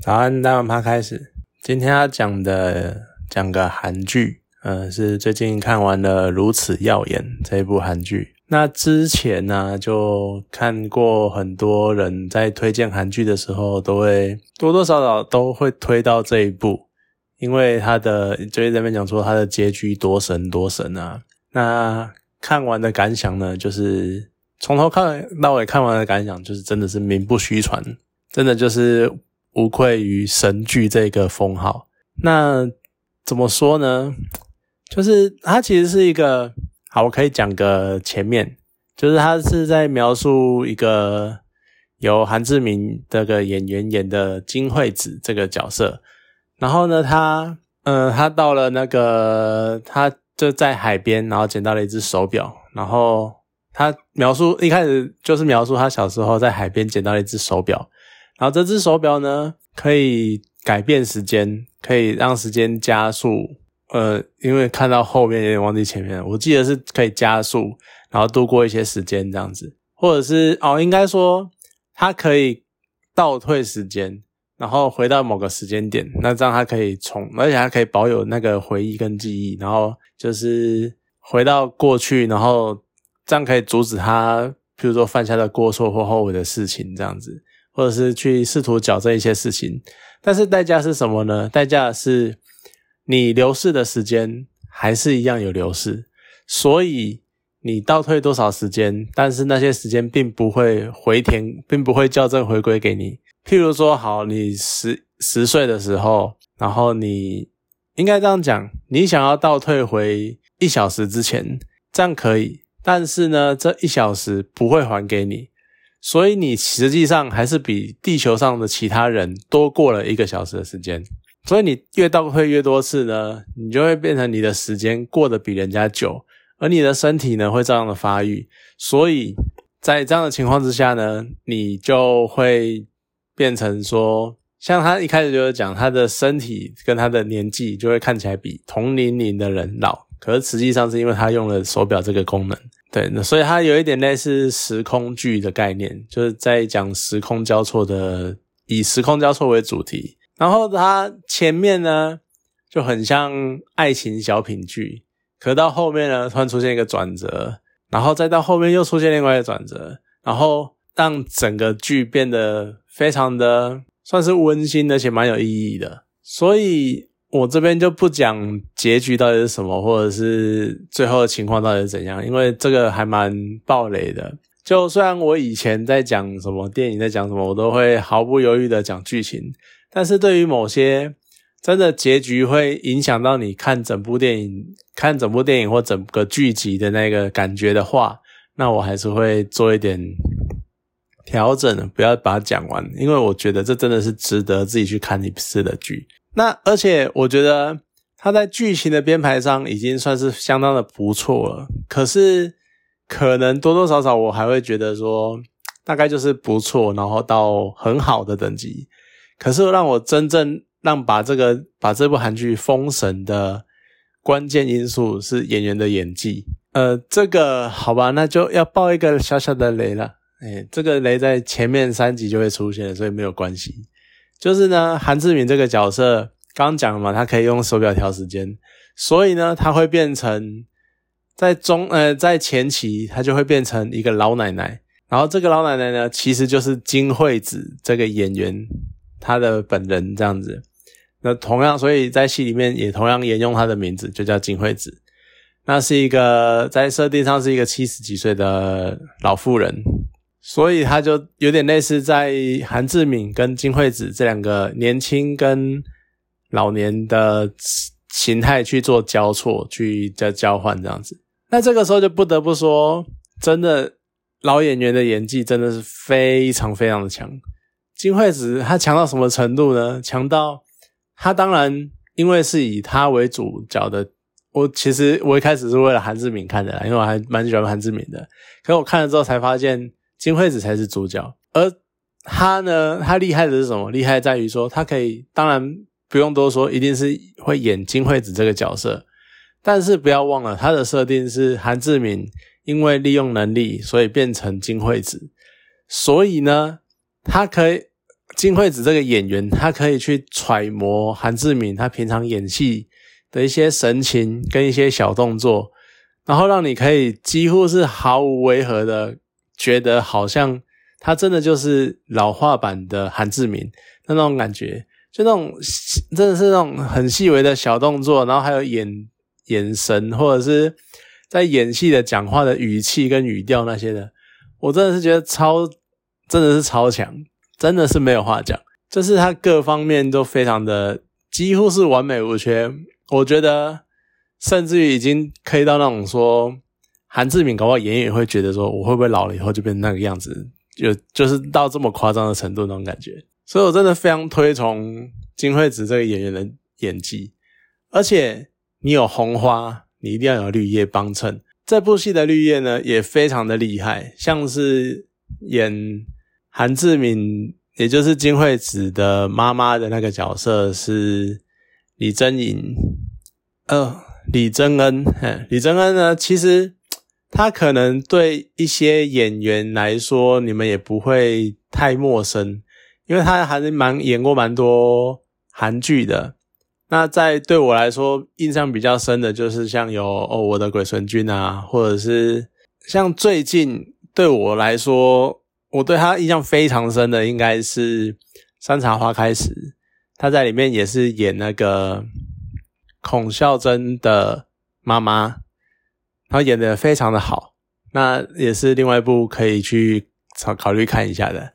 早安，大碗趴开始。今天要讲的讲个韩剧，呃，是最近看完了《如此耀眼》这一部韩剧。那之前呢，就看过很多人在推荐韩剧的时候，都会多多少少都会推到这一部，因为他的就是这边讲说他的结局多神多神啊。那看完的感想呢，就是从头看到尾看完的感想，就是真的是名不虚传，真的就是无愧于神剧这个封号。那怎么说呢？就是它其实是一个。好，我可以讲个前面，就是他是在描述一个由韩志明这个演员演的金惠子这个角色，然后呢，他，嗯，他到了那个，他就在海边，然后捡到了一只手表，然后他描述一开始就是描述他小时候在海边捡到了一只手表，然后这只手表呢可以改变时间，可以让时间加速。呃，因为看到后面有点忘记前面，我记得是可以加速，然后度过一些时间这样子，或者是哦，应该说它可以倒退时间，然后回到某个时间点，那这样它可以重，而且它可以保有那个回忆跟记忆，然后就是回到过去，然后这样可以阻止他，譬如说犯下的过错或后悔的事情这样子，或者是去试图矫正一些事情，但是代价是什么呢？代价是。你流逝的时间还是一样有流逝，所以你倒退多少时间，但是那些时间并不会回填，并不会校正回归给你。譬如说，好，你十十岁的时候，然后你应该这样讲，你想要倒退回一小时之前，这样可以，但是呢，这一小时不会还给你，所以你实际上还是比地球上的其他人多过了一个小时的时间。所以你越倒退越多次呢，你就会变成你的时间过得比人家久，而你的身体呢会照样的发育。所以在这样的情况之下呢，你就会变成说，像他一开始就是讲他的身体跟他的年纪就会看起来比同龄龄的人老，可是实际上是因为他用了手表这个功能。对，所以它有一点类似时空剧的概念，就是在讲时空交错的，以时空交错为主题。然后它前面呢就很像爱情小品剧，可到后面呢突然出现一个转折，然后再到后面又出现另外一个转折，然后让整个剧变得非常的算是温馨而且蛮有意义的。所以我这边就不讲结局到底是什么，或者是最后的情况到底是怎样，因为这个还蛮暴雷的。就虽然我以前在讲什么电影在讲什么，我都会毫不犹豫的讲剧情。但是对于某些真的结局会影响到你看整部电影、看整部电影或整个剧集的那个感觉的话，那我还是会做一点调整，不要把它讲完，因为我觉得这真的是值得自己去看一次的剧。那而且我觉得他在剧情的编排上已经算是相当的不错了，可是可能多多少少我还会觉得说，大概就是不错，然后到很好的等级。可是让我真正让把这个把这部韩剧封神的关键因素是演员的演技。呃，这个好吧，那就要爆一个小小的雷了。哎，这个雷在前面三集就会出现，所以没有关系。就是呢，韩志敏这个角色刚讲了嘛，他可以用手表调时间，所以呢，他会变成在中呃在前期他就会变成一个老奶奶，然后这个老奶奶呢，其实就是金惠子这个演员。她的本人这样子，那同样，所以在戏里面也同样沿用她的名字，就叫金惠子。那是一个在设定上是一个七十几岁的老妇人，所以他就有点类似在韩志敏跟金惠子这两个年轻跟老年的形态去做交错，去交交换这样子。那这个时候就不得不说，真的老演员的演技真的是非常非常的强。金惠子她强到什么程度呢？强到她当然因为是以她为主角的。我其实我一开始是为了韩志敏看的，因为我还蛮喜欢韩志敏的。可我看了之后才发现，金惠子才是主角。而他呢，他厉害的是什么？厉害在于说，他可以当然不用多说，一定是会演金惠子这个角色。但是不要忘了，他的设定是韩志敏因为利用能力，所以变成金惠子。所以呢，他可以。金惠子这个演员，他可以去揣摩韩志敏他平常演戏的一些神情跟一些小动作，然后让你可以几乎是毫无违和的觉得，好像他真的就是老化版的韩志敏那种感觉，就那种真的是那种很细微的小动作，然后还有眼眼神或者是在演戏的讲话的语气跟语调那些的，我真的是觉得超，真的是超强。真的是没有话讲，就是他各方面都非常的几乎是完美无缺。我觉得甚至于已经可以到那种说韩志敏搞不好演也会觉得说我会不会老了以后就变成那个样子，就就是到这么夸张的程度那种感觉。所以我真的非常推崇金惠子这个演员的演技，而且你有红花，你一定要有绿叶帮衬。这部戏的绿叶呢也非常的厉害，像是演。韩志敏，也就是金惠子的妈妈的那个角色是李珍颖，呃，李珍恩。李珍恩呢，其实他可能对一些演员来说，你们也不会太陌生，因为他还是蛮演过蛮多韩剧的。那在对我来说，印象比较深的就是像有哦，我的鬼神君啊，或者是像最近对我来说。我对他印象非常深的应该是《山茶花开时》，他在里面也是演那个孔孝真的妈妈，他演的非常的好，那也是另外一部可以去考考虑看一下的。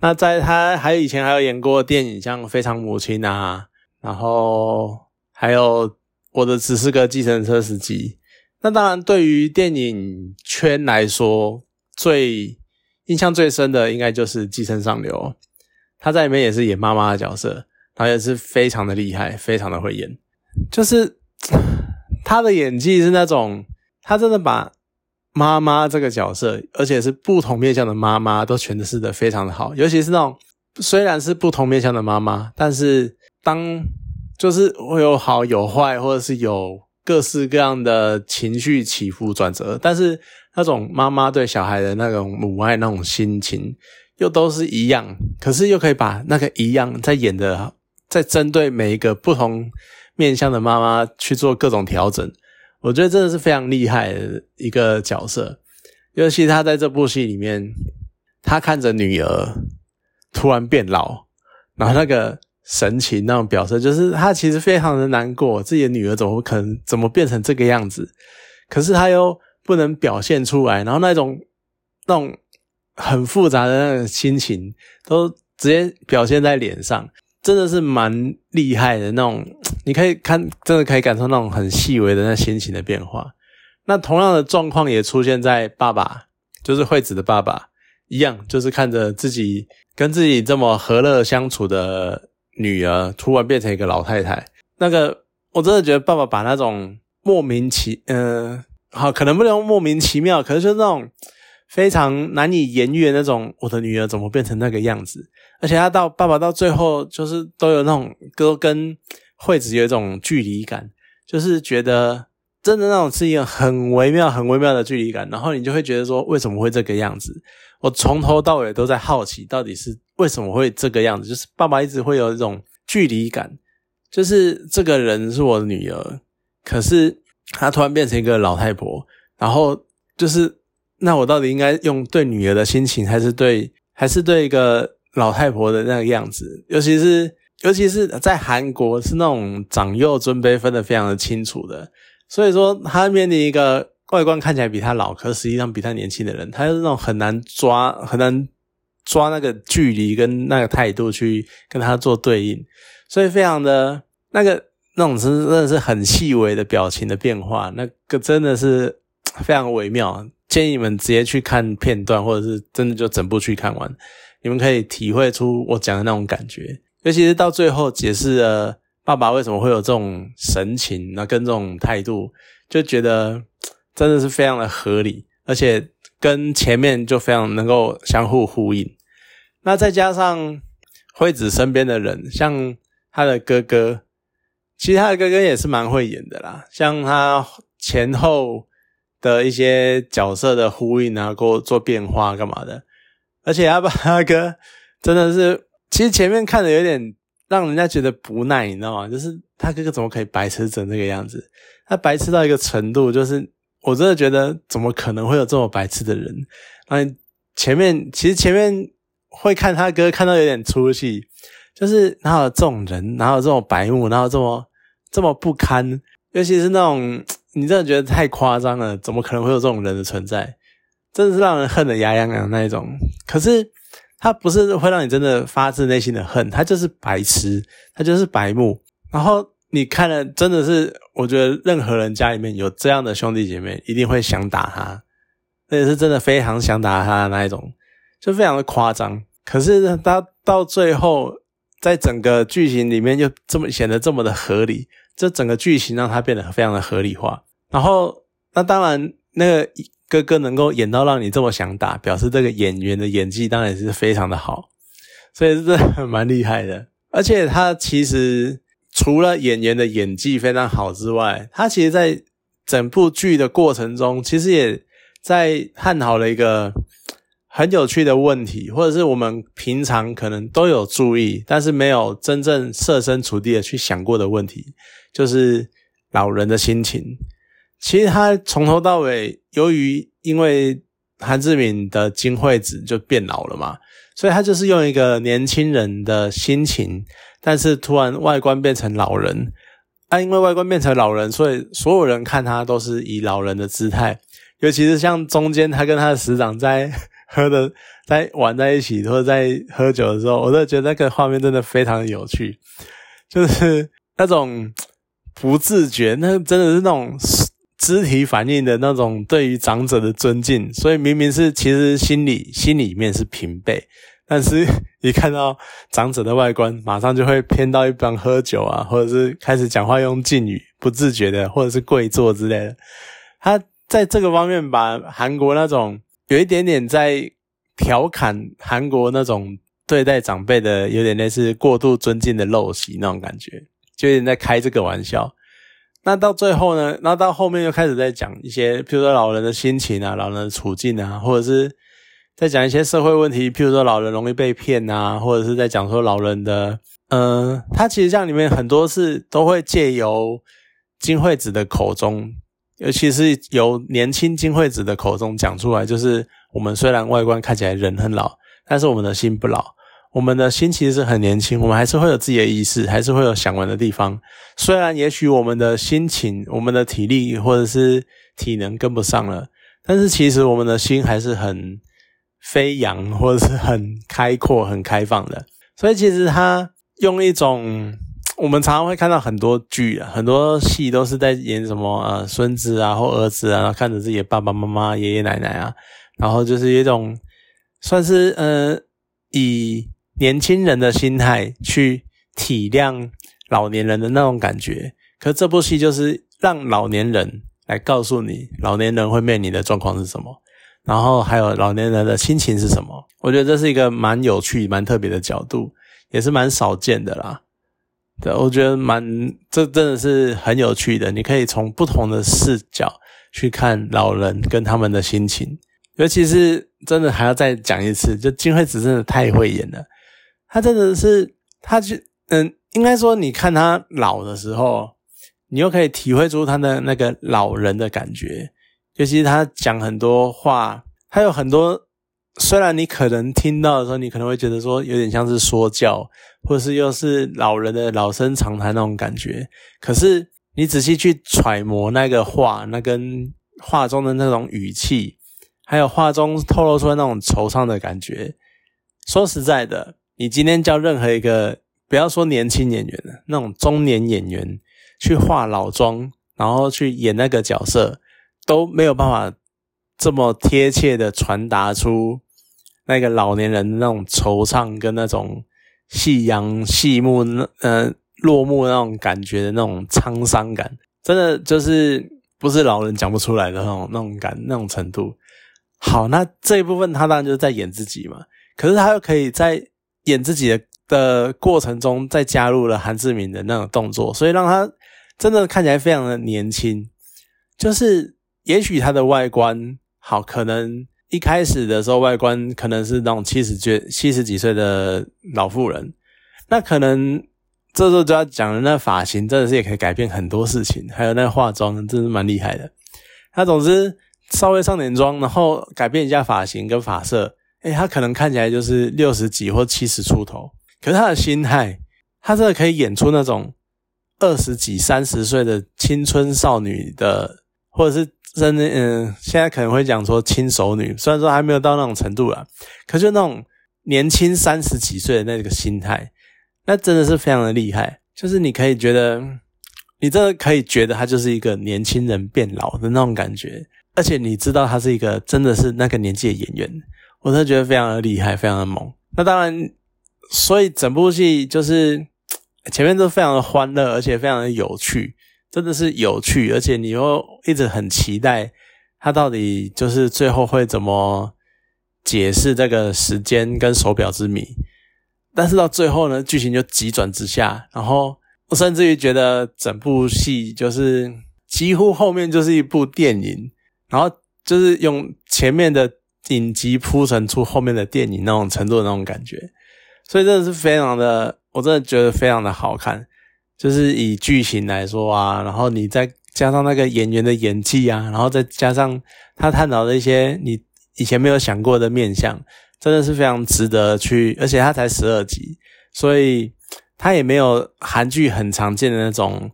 那在他还有以前还有演过电影，像《非常母亲》啊，然后还有《我的只是个计程车司机》。那当然，对于电影圈来说，最印象最深的应该就是《寄生上流》，他在里面也是演妈妈的角色，他也是非常的厉害，非常的会演。就是 他的演技是那种，他真的把妈妈这个角色，而且是不同面向的妈妈，都诠释的非常的好。尤其是那种虽然是不同面向的妈妈，但是当就是会有好有坏，或者是有各式各样的情绪起伏转折，但是。那种妈妈对小孩的那种母爱那种心情，又都是一样，可是又可以把那个一样在演的，在针对每一个不同面向的妈妈去做各种调整，我觉得真的是非常厉害的一个角色。尤其他在这部戏里面，他看着女儿突然变老，然后那个神情那种表色，就是他其实非常的难过，自己的女儿怎么可能怎么变成这个样子？可是他又。不能表现出来，然后那种那种很复杂的那种心情，都直接表现在脸上，真的是蛮厉害的那种。你可以看，真的可以感受那种很细微的那心情的变化。那同样的状况也出现在爸爸，就是惠子的爸爸一样，就是看着自己跟自己这么和乐相处的女儿，突然变成一个老太太。那个我真的觉得爸爸把那种莫名其嗯。好，可能不能莫名其妙，可是就那种非常难以言喻的那种，我的女儿怎么变成那个样子？而且他到爸爸到最后，就是都有那种哥跟惠子有一种距离感，就是觉得真的那种是一个很微妙、很微妙的距离感。然后你就会觉得说，为什么会这个样子？我从头到尾都在好奇，到底是为什么会这个样子？就是爸爸一直会有一种距离感，就是这个人是我的女儿，可是。她突然变成一个老太婆，然后就是，那我到底应该用对女儿的心情，还是对，还是对一个老太婆的那个样子？尤其是，尤其是在韩国，是那种长幼尊卑分得非常的清楚的。所以说，他面临一个外观看起来比他老，可实际上比他年轻的人，他是那种很难抓，很难抓那个距离跟那个态度去跟他做对应，所以非常的那个。那种是真的是很细微的表情的变化，那个真的是 非常微妙。建议你们直接去看片段，或者是真的就整部去看完，你们可以体会出我讲的那种感觉。尤其是到最后解释了爸爸为什么会有这种神情，那跟这种态度，就觉得真的是非常的合理，而且跟前面就非常能够相互呼应。那再加上惠子身边的人，像他的哥哥。其实他的哥哥也是蛮会演的啦，像他前后的一些角色的呼应啊，给我做变化干嘛的，而且他把他哥真的是其实前面看的有点让人家觉得不耐，你知道吗？就是他哥哥怎么可以白痴成这个样子？他白痴到一个程度，就是我真的觉得怎么可能会有这么白痴的人？嗯，前面其实前面会看他哥看到有点出戏，就是哪有这种人，哪有这种白目，哪有这么这么不堪？尤其是那种你真的觉得太夸张了，怎么可能会有这种人的存在？真的是让人恨得牙痒痒那一种。可是他不是会让你真的发自内心的恨，他就是白痴，他就是白目。然后你看了，真的是我觉得任何人家里面有这样的兄弟姐妹，一定会想打他，那也是真的非常想打他的那一种，就非常的夸张。可是他到最后，在整个剧情里面又这么显得这么的合理。这整个剧情让他变得非常的合理化，然后那当然那个哥哥能够演到让你这么想打，表示这个演员的演技当然是非常的好，所以是蛮厉害的。而且他其实除了演员的演技非常好之外，他其实在整部剧的过程中，其实也在探讨了一个很有趣的问题，或者是我们平常可能都有注意，但是没有真正设身处地的去想过的问题。就是老人的心情，其实他从头到尾，由于因为韩志敏的金惠子就变老了嘛，所以他就是用一个年轻人的心情，但是突然外观变成老人，啊，因为外观变成老人，所以所有人看他都是以老人的姿态，尤其是像中间他跟他的师长在喝的 在玩在一起，或者在喝酒的时候，我都觉得那个画面真的非常的有趣，就是那种。不自觉，那真的是那种肢体反应的那种对于长者的尊敬，所以明明是其实心里心里面是平辈，但是一看到长者的外观，马上就会偏到一边喝酒啊，或者是开始讲话用敬语，不自觉的，或者是跪坐之类的。他在这个方面把韩国那种有一点点在调侃韩国那种对待长辈的，有点类似过度尊敬的陋习那种感觉。就有点在开这个玩笑，那到最后呢？那到后面又开始在讲一些，譬如说老人的心情啊，老人的处境啊，或者是在讲一些社会问题，譬如说老人容易被骗啊，或者是在讲说老人的，呃，他其实像里面很多是都会借由金惠子的口中，尤其是由年轻金惠子的口中讲出来，就是我们虽然外观看起来人很老，但是我们的心不老。我们的心其实是很年轻，我们还是会有自己的意识，还是会有想玩的地方。虽然也许我们的心情、我们的体力或者是体能跟不上了，但是其实我们的心还是很飞扬，或者是很开阔、很开放的。所以其实他用一种我们常常会看到很多剧啊，很多戏都是在演什么呃孙子啊或儿子啊，看着自己的爸爸妈妈、爷爷奶奶啊，然后就是一种算是呃以。年轻人的心态去体谅老年人的那种感觉，可这部戏就是让老年人来告诉你，老年人会面临的状况是什么，然后还有老年人的心情是什么。我觉得这是一个蛮有趣、蛮特别的角度，也是蛮少见的啦。对，我觉得蛮这真的是很有趣的，你可以从不同的视角去看老人跟他们的心情，尤其是真的还要再讲一次，就金惠子真的太会演了。他真的是，他就嗯，应该说，你看他老的时候，你又可以体会出他的那个老人的感觉。尤其是他讲很多话，他有很多，虽然你可能听到的时候，你可能会觉得说有点像是说教，或是又是老人的老生常谈那种感觉。可是你仔细去揣摩那个话，那跟话中的那种语气，还有话中透露出的那种惆怅的感觉，说实在的。你今天叫任何一个不要说年轻演员了，那种中年演员去化老妆，然后去演那个角色，都没有办法这么贴切的传达出那个老年人那种惆怅跟那种夕阳细暮那呃落幕那种感觉的那种沧桑感，真的就是不是老人讲不出来的那种那种感那种程度。好，那这一部分他当然就是在演自己嘛，可是他又可以在。演自己的的过程中，再加入了韩志明的那种动作，所以让他真的看起来非常的年轻。就是也许他的外观好，可能一开始的时候外观可能是那种七十岁七十几岁的老妇人，那可能这时候就要讲的那发型真的是也可以改变很多事情，还有那化妆真是蛮厉害的。他总之稍微上点妆，然后改变一下发型跟发色，诶，他可能看起来就是六十几或七十出头，可是他的心态，他真的可以演出那种二十几三十岁的青春少女的，或者是。真的，嗯，现在可能会讲说轻熟女，虽然说还没有到那种程度啦，可就那种年轻三十几岁的那个心态，那真的是非常的厉害。就是你可以觉得，你真的可以觉得他就是一个年轻人变老的那种感觉，而且你知道他是一个真的是那个年纪的演员，我真的觉得非常的厉害，非常的猛。那当然，所以整部戏就是 前面都非常的欢乐，而且非常的有趣。真的是有趣，而且你又一直很期待他到底就是最后会怎么解释这个时间跟手表之谜。但是到最后呢，剧情就急转直下，然后我甚至于觉得整部戏就是几乎后面就是一部电影，然后就是用前面的影集铺陈出后面的电影那种程度的那种感觉，所以真的是非常的，我真的觉得非常的好看。就是以剧情来说啊，然后你再加上那个演员的演技啊，然后再加上他探讨的一些你以前没有想过的面相，真的是非常值得去。而且他才十二集，所以他也没有韩剧很常见的那种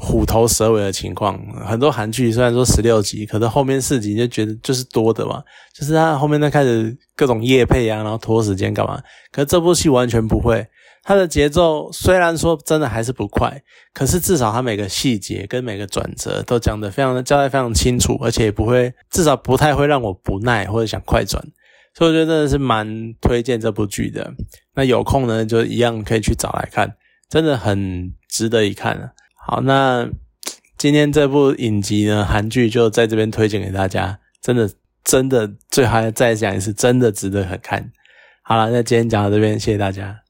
虎头蛇尾的情况。很多韩剧虽然说十六集，可是后面四集就觉得就是多的嘛，就是他后面再开始各种夜配啊，然后拖时间干嘛？可是这部戏完全不会。它的节奏虽然说真的还是不快，可是至少它每个细节跟每个转折都讲得非常的交代非常清楚，而且也不会至少不太会让我不耐或者想快转，所以我觉得真的是蛮推荐这部剧的。那有空呢就一样可以去找来看，真的很值得一看。好，那今天这部影集呢韩剧就在这边推荐给大家，真的真的最好再讲一次，真的值得看。好了，那今天讲到这边，谢谢大家。